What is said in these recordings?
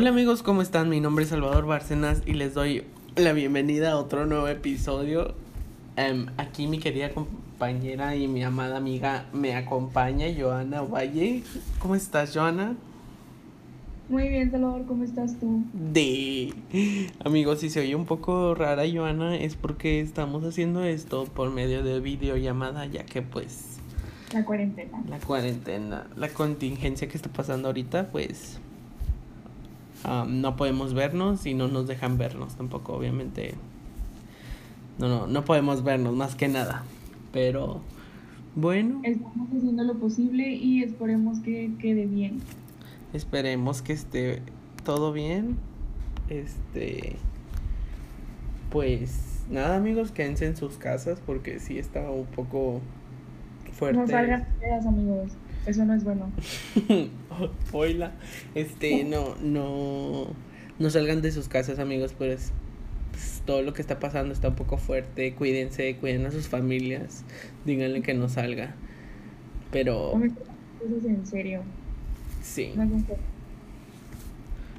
Hola amigos, ¿cómo están? Mi nombre es Salvador Bárcenas y les doy la bienvenida a otro nuevo episodio. Em, aquí mi querida compañera y mi amada amiga me acompaña, Joana Valle. ¿Cómo estás, Joana? Muy bien, Salvador, ¿cómo estás tú? De amigos, si se oye un poco rara, Joana, es porque estamos haciendo esto por medio de videollamada, ya que pues la cuarentena. La cuarentena, la contingencia que está pasando ahorita, pues no podemos vernos y no nos dejan vernos tampoco, obviamente. No, no, no podemos vernos más que nada. Pero bueno. Estamos haciendo lo posible y esperemos que quede bien. Esperemos que esté todo bien. Este. Pues nada, amigos, quédense en sus casas porque sí está un poco fuerte. No salgan amigos. Eso no es bueno. Hola. Este, no, no. No salgan de sus casas, amigos, pues, pues, todo lo que está pasando está un poco fuerte. Cuídense, cuiden a sus familias. Díganle que no salga. Pero. Eso es en serio. Sí.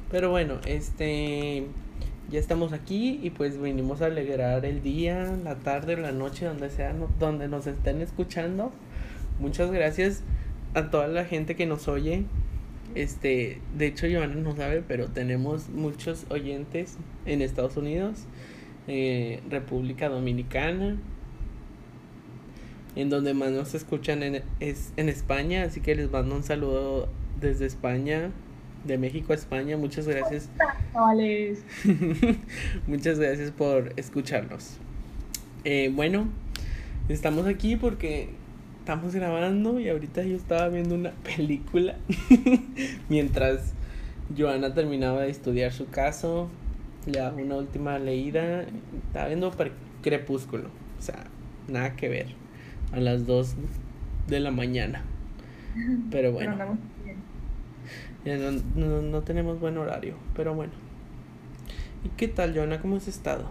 Pero bueno, este. Ya estamos aquí y pues venimos a alegrar el día, la tarde, la noche, donde sea, donde nos estén escuchando. Muchas gracias a toda la gente que nos oye. Este, de hecho, Joana no sabe, pero tenemos muchos oyentes en Estados Unidos, eh, República Dominicana, en donde más nos escuchan en, es en España, así que les mando un saludo desde España, de México a España. Muchas gracias. Muchas gracias por escucharnos. Eh, bueno, estamos aquí porque estamos grabando y ahorita yo estaba viendo una película mientras Joana terminaba de estudiar su caso, le daba una última leída, estaba viendo Crepúsculo, o sea, nada que ver, a las 2 de la mañana. Pero bueno. ya no, no, no tenemos buen horario, pero bueno. ¿Y qué tal, Joana? ¿Cómo has estado?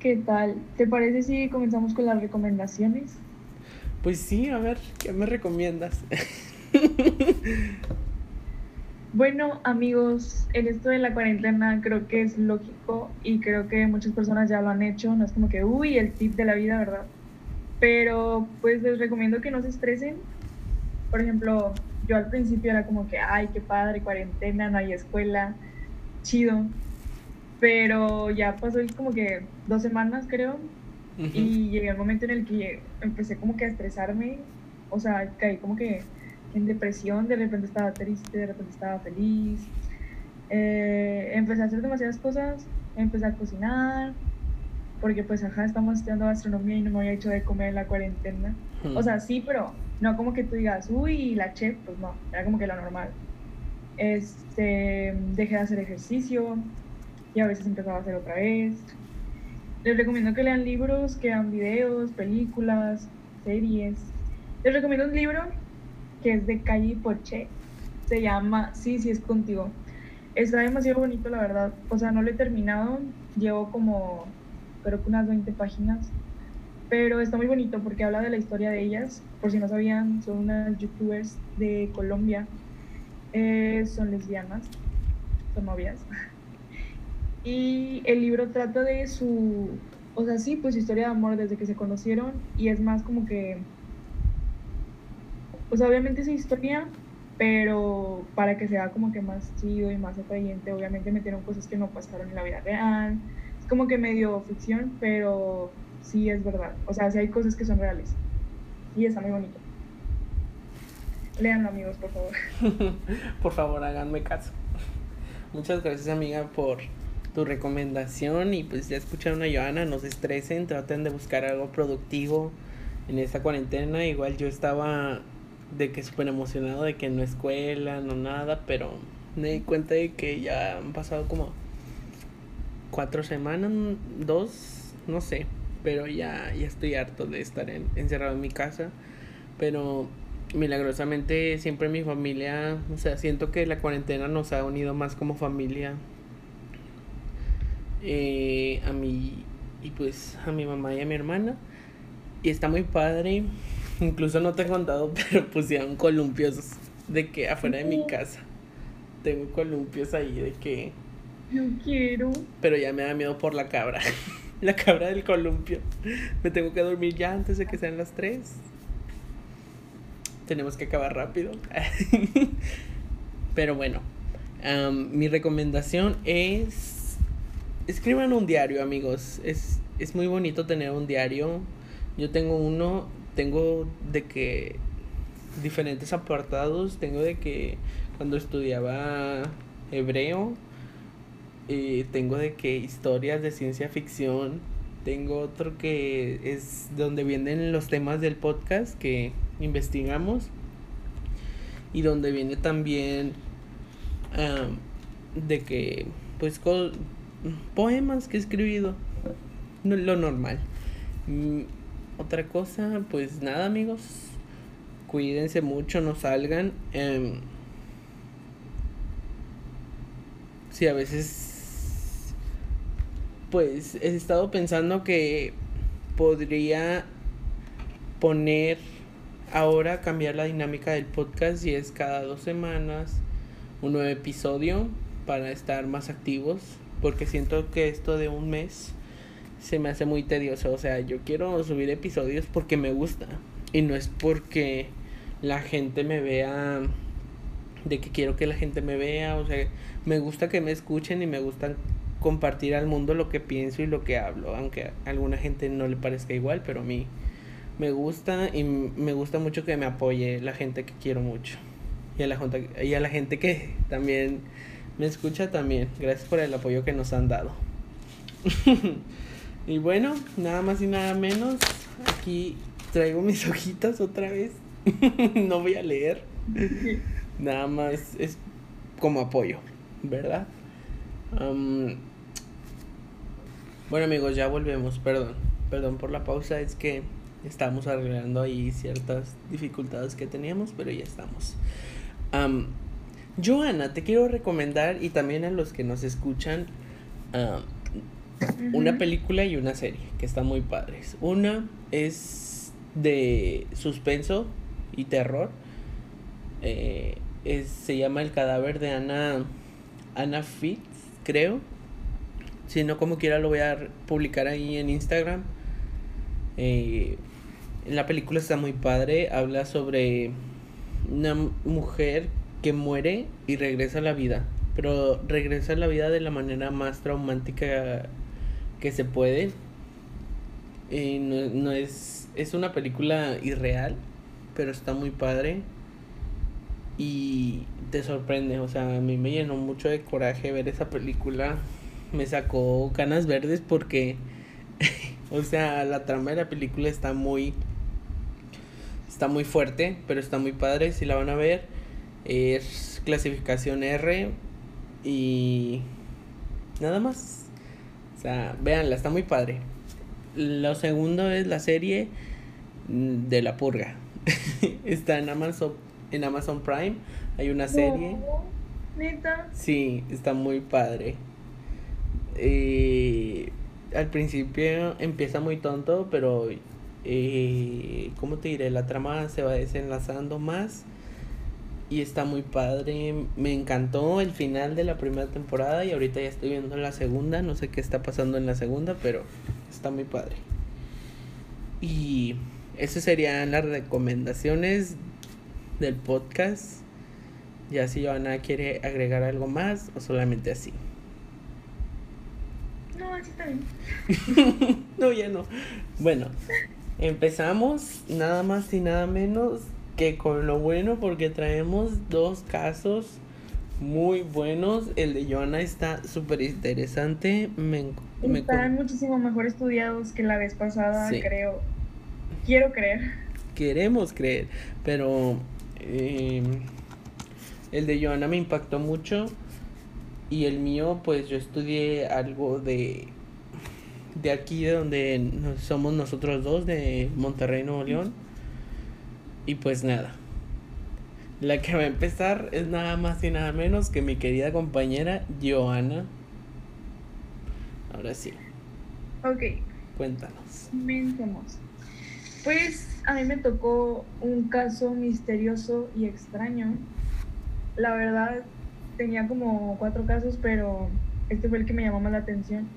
¿Qué tal? ¿Te parece si comenzamos con las recomendaciones? Pues sí, a ver, ¿qué me recomiendas? bueno, amigos, en esto de la cuarentena creo que es lógico y creo que muchas personas ya lo han hecho, no es como que, uy, el tip de la vida, ¿verdad? Pero pues les recomiendo que no se estresen. Por ejemplo, yo al principio era como que, ay, qué padre, cuarentena, no hay escuela, chido. Pero ya pasó como que dos semanas, creo, y llegué al momento en el que empecé como que a estresarme, o sea, caí como que en depresión, de repente estaba triste, de repente estaba feliz. Eh, empecé a hacer demasiadas cosas, empecé a cocinar, porque pues ajá, estamos estudiando gastronomía y no me había hecho de comer en la cuarentena. O sea, sí, pero no como que tú digas, uy, la chef, pues no, era como que lo normal. Este, dejé de hacer ejercicio, y a veces empezaba a hacer otra vez. Les recomiendo que lean libros, que vean videos, películas, series. Les recomiendo un libro que es de Calle Poche. Se llama Sí, sí es contigo. Está demasiado bonito, la verdad. O sea, no lo he terminado. Llevo como, creo que unas 20 páginas. Pero está muy bonito porque habla de la historia de ellas. Por si no sabían, son unas youtubers de Colombia. Eh, son lesbianas, son novias. Y el libro trata de su, o sea, sí, pues su historia de amor desde que se conocieron y es más como que, pues obviamente es historia, pero para que sea como que más chido y más atrayente, obviamente metieron cosas que no pasaron en la vida real. Es como que medio ficción, pero sí es verdad. O sea, sí hay cosas que son reales. Y está muy bonito. Leanlo, amigos, por favor. por favor, háganme caso. Muchas gracias, amiga, por tu recomendación y pues ya escucharon a Joana, no se estresen, traten de buscar algo productivo en esta cuarentena. Igual yo estaba de que súper emocionado de que no escuela, no nada, pero me di cuenta de que ya han pasado como cuatro semanas, dos, no sé, pero ya, ya estoy harto de estar encerrado en mi casa, pero milagrosamente siempre mi familia, o sea, siento que la cuarentena nos ha unido más como familia eh, a mi y pues a mi mamá y a mi hermana y está muy padre incluso no te he contado pero pusieron columpios de que afuera de mi casa tengo columpios ahí de que... Yo quiero. Pero ya me da miedo por la cabra. la cabra del columpio. Me tengo que dormir ya antes de que sean las 3. Tenemos que acabar rápido. Pero bueno, mi recomendación es... Escriban un diario, amigos. Es, es muy bonito tener un diario. Yo tengo uno, tengo de que diferentes apartados. Tengo de que cuando estudiaba hebreo, eh, tengo de que historias de ciencia ficción. Tengo otro que es donde vienen los temas del podcast que investigamos. Y donde viene también de que, pues, poemas que he escribido. lo normal. Mm, otra cosa, pues nada, amigos. Cuídense mucho, no salgan. Eh, sí, a veces. Pues he estado pensando que podría poner ahora cambiar la dinámica del podcast y es cada dos semanas un nuevo episodio para estar más activos porque siento que esto de un mes se me hace muy tedioso. O sea, yo quiero subir episodios porque me gusta. Y no es porque la gente me vea. De que quiero que la gente me vea. O sea, me gusta que me escuchen y me gusta compartir al mundo lo que pienso y lo que hablo. Aunque a alguna gente no le parezca igual, pero a mí me gusta y me gusta mucho que me apoye la gente que quiero mucho. Y a la, y a la gente que también me escucha también. Gracias por el apoyo que nos han dado. Y bueno, nada más y nada menos. Aquí traigo mis hojitas otra vez. no voy a leer. nada más es como apoyo, ¿verdad? bueno amigos, ya volvemos, perdón. Perdón por la pausa, es que estamos arreglando ahí ciertas dificultades que teníamos, pero ya estamos. Joana, te quiero recomendar y también a los que nos escuchan una película y una serie que están muy padres. Una es de suspenso y terror. Eh, se llama El cadáver de Ana, Ana Fitz, creo. Si no, como quiera, lo voy a publicar ahí en Instagram. Eh, la película está muy padre. Habla sobre una mujer que muere y regresa a la vida. Pero regresa a la vida de la manera más traumática que se puede. no, es. Es una película irreal, pero está muy padre. Y te sorprende, o sea, a mí me llenó mucho de coraje ver esa película. Me sacó canas verdes porque, o sea, la trama de la película está muy, está muy fuerte, pero está muy padre. Si la van a ver, es clasificación R y nada más. O sea, véanla, está muy padre. Lo segundo es la serie de La Purga. está en Amazon, en Amazon Prime. Hay una serie. ¿Neta? Sí, está muy padre. Eh, al principio empieza muy tonto, pero eh, ¿cómo te diré? La trama se va desenlazando más y está muy padre. Me encantó el final de la primera temporada y ahorita ya estoy viendo la segunda. No sé qué está pasando en la segunda, pero está muy padre. Y esas serían las recomendaciones del podcast. Ya si Joana quiere agregar algo más o solamente así. No, así está bien. no, ya no. Bueno, empezamos nada más y nada menos que con lo bueno porque traemos dos casos muy buenos. El de Joana está súper interesante. Me, Están muchísimo mejor estudiados que la vez pasada, creo. Quiero creer. Queremos creer, pero em, el de Joana me impactó mucho y el mío, pues yo estudié algo de de aquí de donde somos nosotros dos de Monterrey, Nuevo León y pues nada. La que va a empezar es nada más y nada menos que mi querida compañera Joana. Ahora sí. Ok. Cuéntanos. Comencemos. Pues a mí me tocó un caso misterioso y extraño. La verdad, tenía como cuatro casos, pero este fue el que me llamó más la atención.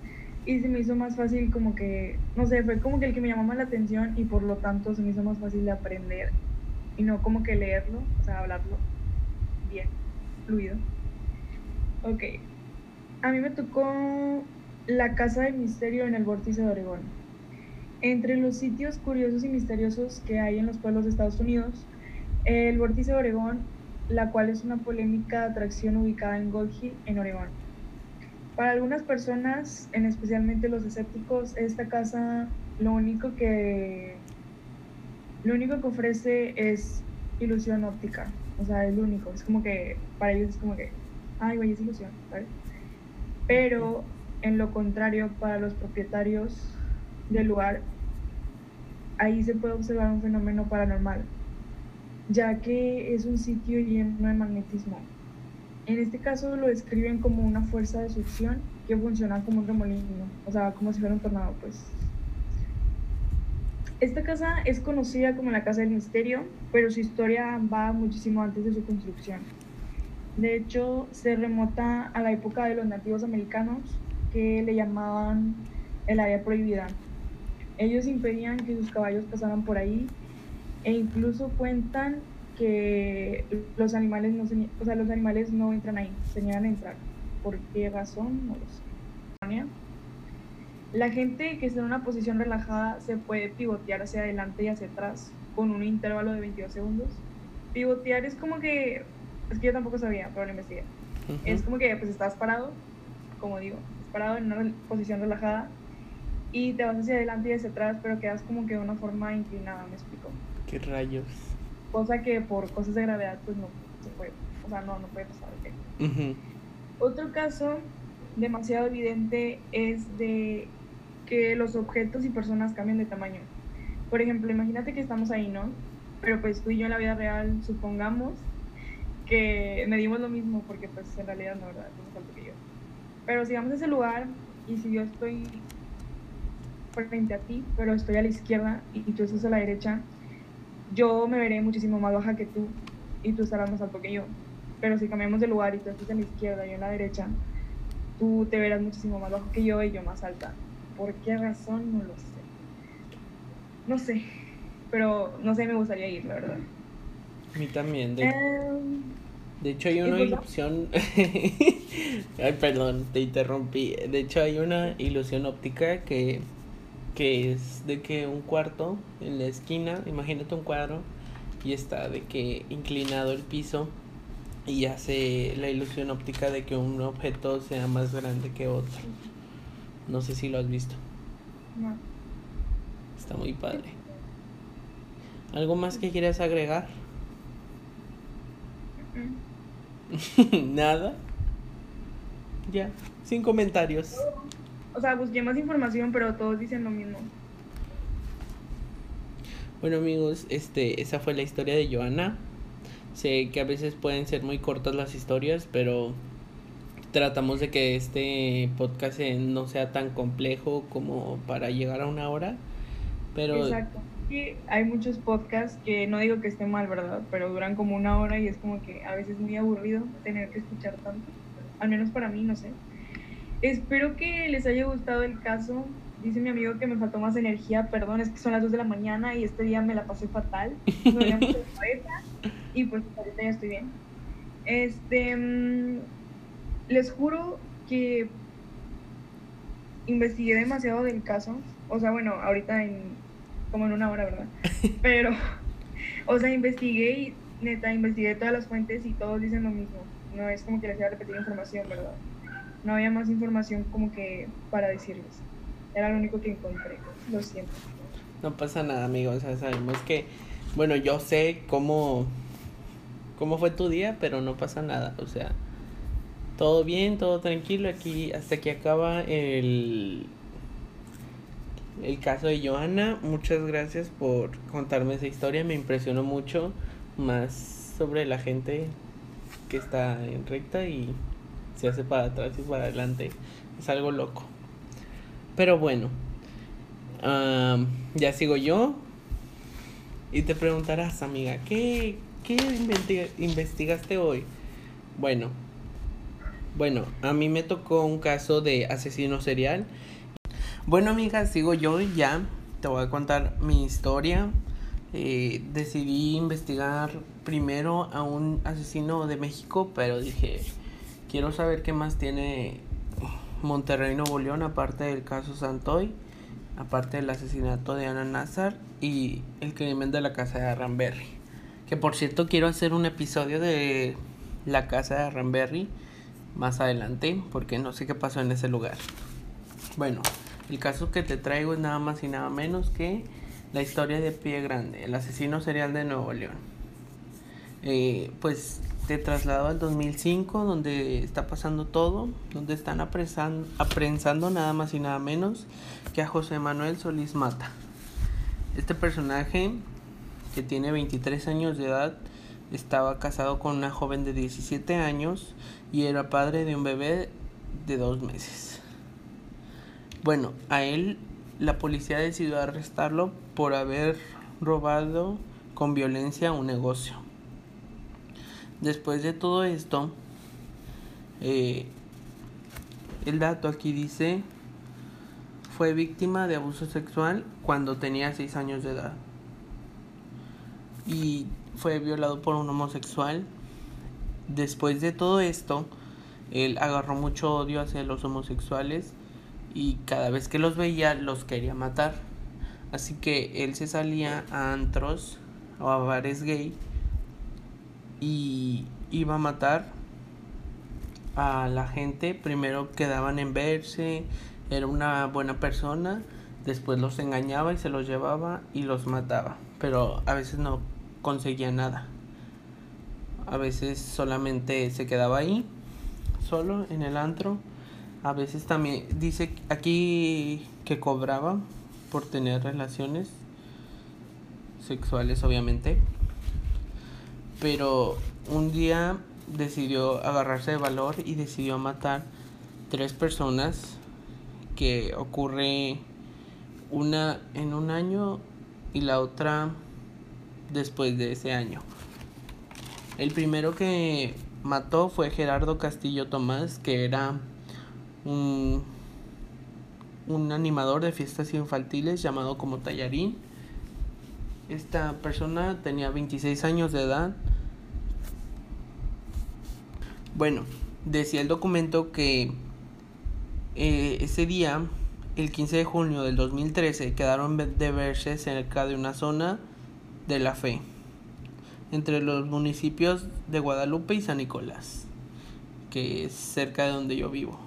Y se me hizo más fácil como que, no sé, fue como que el que me llamó más la atención y por lo tanto se me hizo más fácil de aprender y no como que leerlo, o sea, hablarlo bien, fluido. Ok, a mí me tocó la Casa del Misterio en el Vórtice de Oregón. Entre los sitios curiosos y misteriosos que hay en los pueblos de Estados Unidos, el Vórtice de Oregón, la cual es una polémica atracción ubicada en Gold Hill, en Oregón. Para algunas personas, en especialmente los escépticos, esta casa lo único que lo único que ofrece es ilusión óptica. O sea, es lo único. Es como que para ellos es como que, ay, güey, es ilusión, ¿sabes? Pero en lo contrario, para los propietarios del lugar, ahí se puede observar un fenómeno paranormal, ya que es un sitio lleno de magnetismo. En este caso lo describen como una fuerza de succión que funciona como un remolino, o sea, como si fuera un tornado, pues. Esta casa es conocida como la Casa del Misterio, pero su historia va muchísimo antes de su construcción. De hecho, se remota a la época de los nativos americanos que le llamaban el área prohibida. Ellos impedían que sus caballos pasaran por ahí e incluso cuentan que los animales no, o sea, los animales no entran ahí, se niegan a entrar. ¿Por qué razón? No lo sé. La gente que está en una posición relajada se puede pivotear hacia adelante y hacia atrás con un intervalo de 22 segundos. Pivotear es como que es que yo tampoco sabía, pero lo investigué. Es como que pues estás parado, como digo, parado en una posición relajada y te vas hacia adelante y hacia atrás, pero quedas como que de una forma inclinada, me explico. ¿Qué rayos? Cosa que por cosas de gravedad pues no se puede, o sea, no, no puede pasar. Otro caso demasiado evidente es de que los objetos y personas cambian de tamaño. Por ejemplo, imagínate que estamos ahí, ¿no? Pero pues tú y yo en la vida real, supongamos que medimos lo mismo, porque pues en realidad no, ¿verdad? No tanto que yo. Pero si vamos a ese lugar y si yo estoy frente a ti, pero estoy a la izquierda y tú estás a la derecha, yo me veré muchísimo más baja que tú y tú estarás más alto que yo. Pero si cambiamos de lugar y tú estás a la izquierda y yo en la derecha, tú te verás muchísimo más bajo que yo y yo más alta. ¿Por qué razón? No lo sé. No sé, pero no sé, me gustaría ir, la verdad. A mí también. De, em, de hecho hay una ilusión... Ay, perdón, te interrumpí. De hecho hay una ilusión óptica que, que es de que un cuarto en la esquina, imagínate un cuadro, y está de que inclinado el piso y hace la ilusión óptica de que un objeto sea más grande que otro. No sé si lo has visto. No. Está muy padre. ¿Algo más que quieras agregar? Nada. Ya, sin comentarios. O sea, busqué más información, pero todos dicen lo mismo. Bueno amigos, este, esa fue la historia de Joana. Sé que a veces pueden ser muy cortas las historias, pero tratamos de que este podcast no sea tan complejo como para llegar a una hora. Pero Exacto hay muchos podcasts que no digo que esté mal, ¿verdad? Pero duran como una hora y es como que a veces es muy aburrido tener que escuchar tanto. Al menos para mí, no sé. Espero que les haya gustado el caso. Dice mi amigo que me faltó más energía. Perdón, es que son las 2 de la mañana y este día me la pasé fatal. Me y pues ahorita ya estoy bien. Este. Les juro que investigué demasiado del caso. O sea, bueno, ahorita en como en una hora, ¿verdad? Pero, o sea, investigué y neta, investigué todas las fuentes y todos dicen lo mismo. No es como que les iba a repetir información, ¿verdad? No había más información como que para decirles. Era lo único que encontré. Lo siento. No pasa nada, amigos. O sea, sabemos que, bueno, yo sé cómo, cómo fue tu día, pero no pasa nada. O sea, todo bien, todo tranquilo. Aquí, hasta que acaba el, el caso de Johanna. Muchas gracias por contarme esa historia. Me impresionó mucho más sobre la gente que está en recta y se hace para atrás y para adelante. Es algo loco. Pero bueno, ya sigo yo. Y te preguntarás, amiga, ¿qué, qué investigaste hoy? Bueno, Bueno, a mí me tocó un caso de asesino serial. Bueno, amigas, sigo yo ya te voy a contar mi historia. Eh, decidí investigar primero a un asesino de México, pero dije, quiero saber qué más tiene Monterrey Nuevo León, aparte del caso Santoy, aparte del asesinato de Ana Nazar y el crimen de la casa de Ramberry. Que por cierto, quiero hacer un episodio de la casa de Ramberry más adelante porque no sé qué pasó en ese lugar. Bueno, el caso que te traigo es nada más y nada menos que la historia de Pie Grande, el asesino serial de Nuevo León. Eh, pues te traslado al 2005 donde está pasando todo, donde están apresando, nada más y nada menos que a José Manuel Solís Mata. Este personaje que tiene 23 años de edad estaba casado con una joven de 17 años y era padre de un bebé de dos meses. Bueno, a él la policía decidió arrestarlo por haber robado con violencia un negocio. Después de todo esto, eh, el dato aquí dice, fue víctima de abuso sexual cuando tenía 6 años de edad. Y fue violado por un homosexual. Después de todo esto, él agarró mucho odio hacia los homosexuales y cada vez que los veía los quería matar. Así que él se salía a antros o a bares gay y iba a matar a la gente. Primero quedaban en verse, era una buena persona, después los engañaba y se los llevaba y los mataba. Pero a veces no conseguía nada. A veces solamente se quedaba ahí, solo en el antro. A veces también dice aquí que cobraba por tener relaciones sexuales, obviamente. Pero un día decidió agarrarse de valor y decidió matar tres personas que ocurre una en un año y la otra después de ese año. El primero que mató fue Gerardo Castillo Tomás, que era un, un animador de fiestas infantiles llamado como Tallarín. Esta persona tenía 26 años de edad. Bueno, decía el documento que eh, ese día, el 15 de junio del 2013, quedaron de verse cerca de una zona de la Fe, entre los municipios de Guadalupe y San Nicolás, que es cerca de donde yo vivo.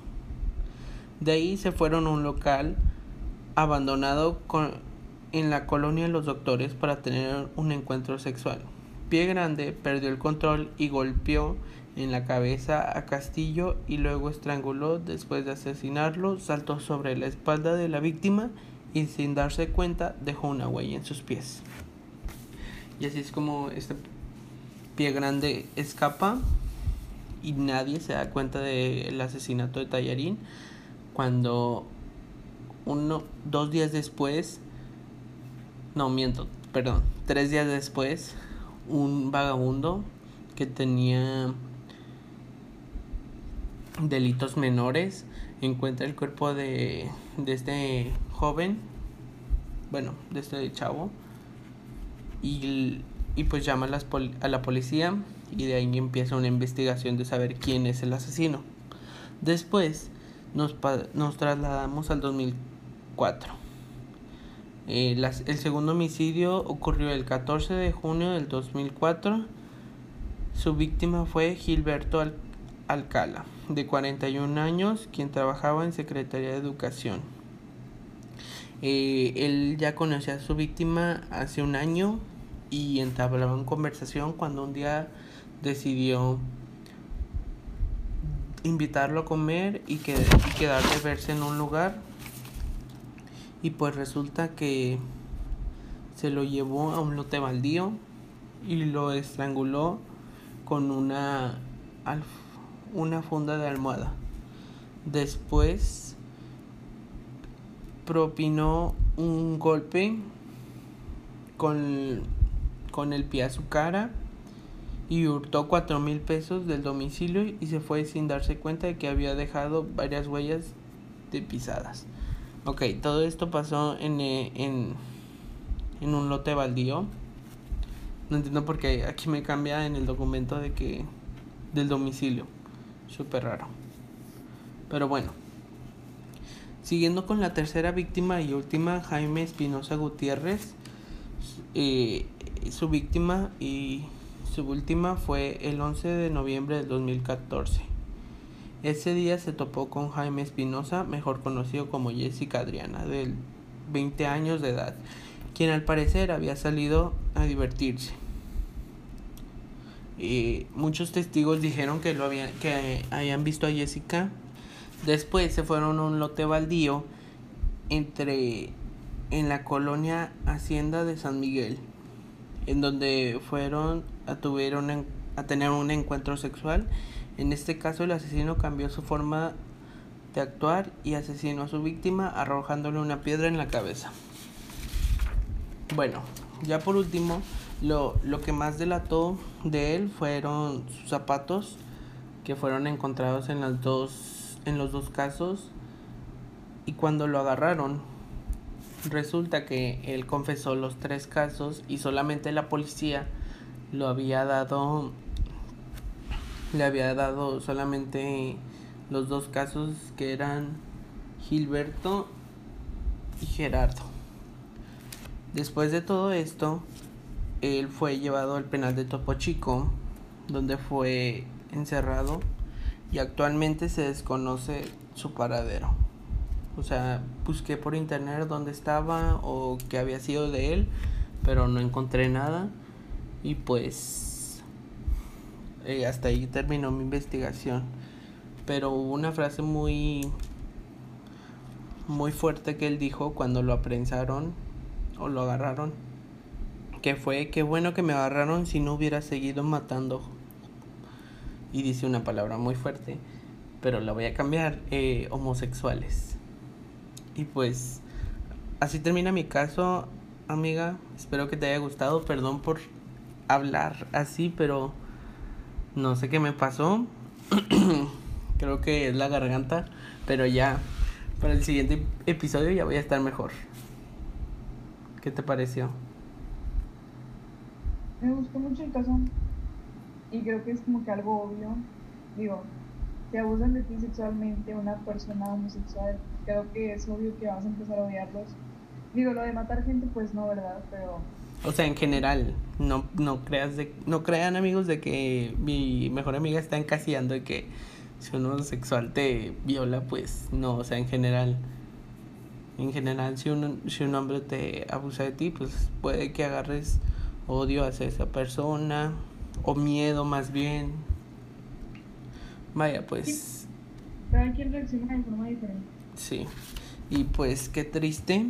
De ahí se fueron a un local abandonado en la colonia de los doctores para tener un encuentro sexual. Pie Grande perdió el control y golpeó en la cabeza a Castillo y luego estranguló. Después de asesinarlo, saltó sobre la espalda de la víctima y sin darse cuenta dejó una huella en sus pies. Y así es como este pie grande escapa y nadie se da cuenta del asesinato de Tallarín cuando uno dos días después no miento perdón tres días después un vagabundo que tenía delitos menores encuentra el cuerpo de, de este joven bueno de este chavo y, y pues llama a, las a la policía y de ahí empieza una investigación de saber quién es el asesino. Después nos, nos trasladamos al 2004. Eh, el segundo homicidio ocurrió el 14 de junio del 2004. Su víctima fue Gilberto Alcala, de 41 años, quien trabajaba en Secretaría de Educación. Eh, él ya conocía a su víctima hace un año y entablaban conversación cuando un día decidió invitarlo a comer y, que, quedar de verse en un lugar. Y pues resulta que se lo llevó a un lote baldío y lo estranguló con una una funda de almohada. Después propinó un golpe con, con el pie a su cara y hurtó cuatro mil pesos del domicilio y se fue sin darse cuenta de que había dejado varias huellas de pisadas. Ok, todo esto pasó en, eh, en, en un lote baldío. No entiendo por qué aquí me cambia en el documento de que del domicilio. Súper raro. Pero bueno. Siguiendo con la tercera víctima y última, Jaime Espinosa Gutiérrez. Eh, su víctima y su última fue el 11 de noviembre del 2014. Ese día se topó con Jaime Espinosa, mejor conocido como Jessica Adriana, de 20 años de edad, quien al parecer había salido a divertirse. Y muchos testigos dijeron que, lo habían, que habían visto a Jessica. Después se fueron a un lote baldío entre en la colonia Hacienda de San Miguel, en donde fueron a, tuvieron a tener un encuentro sexual. En este caso el asesino cambió su forma de actuar y asesinó a su víctima arrojándole una piedra en la cabeza. Bueno, ya por último, lo, lo que más delató de él fueron sus zapatos que fueron encontrados en las dos en los dos casos y cuando lo agarraron resulta que él confesó los tres casos y solamente la policía lo había dado le había dado solamente los dos casos que eran Gilberto y Gerardo. Después de todo esto, él fue llevado al penal de Topo Chico, donde fue encerrado y actualmente se desconoce su paradero. O sea, busqué por internet dónde estaba o qué había sido de él, pero no encontré nada. Y pues eh, hasta ahí terminó mi investigación. Pero hubo una frase muy muy fuerte que él dijo cuando lo aprensaron o lo agarraron. Que fue, qué bueno que me agarraron si no hubiera seguido matando. Y dice una palabra muy fuerte, pero la voy a cambiar, eh, homosexuales. Y pues así termina mi caso, amiga. Espero que te haya gustado. Perdón por hablar así, pero no sé qué me pasó. Creo que es la garganta, pero ya para el siguiente episodio ya voy a estar mejor. ¿Qué te pareció? Me gustó mucho el caso y creo que es como que algo obvio. Digo, si abusan de ti sexualmente una persona homosexual, creo que es obvio que vas a empezar a odiarlos. Digo, lo de matar gente, pues no, ¿verdad? Pero o sea, en general, no, no creas de, no crean amigos de que mi mejor amiga está encasillando de que si un homosexual te viola, pues no, o sea, en general. En general, si un, si un hombre te abusa de ti, pues puede que agarres odio hacia esa persona o miedo más bien. Vaya, pues. Cada quien reacciona de forma diferente. Sí. Y pues qué triste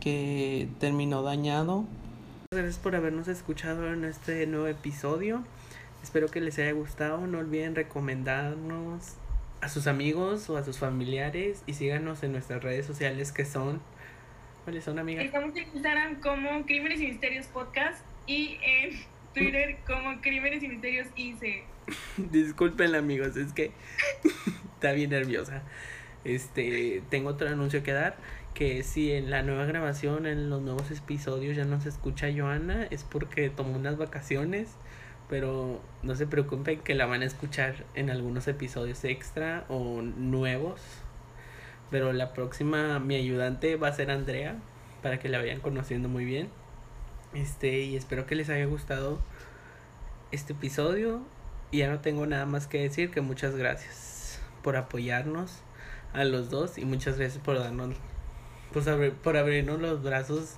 que terminó dañado gracias por habernos escuchado en este nuevo episodio. Espero que les haya gustado. No olviden recomendarnos a sus amigos o a sus familiares y síganos en nuestras redes sociales que son. ¿Cuáles son, amigas? Estamos en Instagram como Crímenes y Misterios Podcast y en Twitter como Crímenes y Misterios IC. Disculpen, amigos, es que está bien nerviosa. Este, tengo otro anuncio que dar que si en la nueva grabación, en los nuevos episodios ya no se escucha Joana, es porque tomó unas vacaciones, pero no se preocupen que la van a escuchar en algunos episodios extra o nuevos. Pero la próxima, mi ayudante va a ser Andrea, para que la vayan conociendo muy bien. Este, y espero que les haya gustado este episodio. Y ya no tengo nada más que decir que muchas gracias por apoyarnos a los dos y muchas gracias por darnos pues por abrirnos los brazos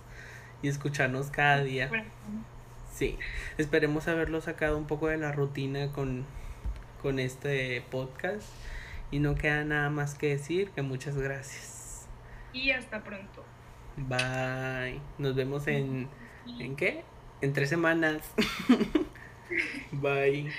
y escucharnos cada día. Sí, esperemos haberlo sacado un poco de la rutina con, con este podcast. Y no queda nada más que decir que muchas gracias. Y hasta pronto. Bye. Nos vemos en... ¿En qué? En tres semanas. Bye.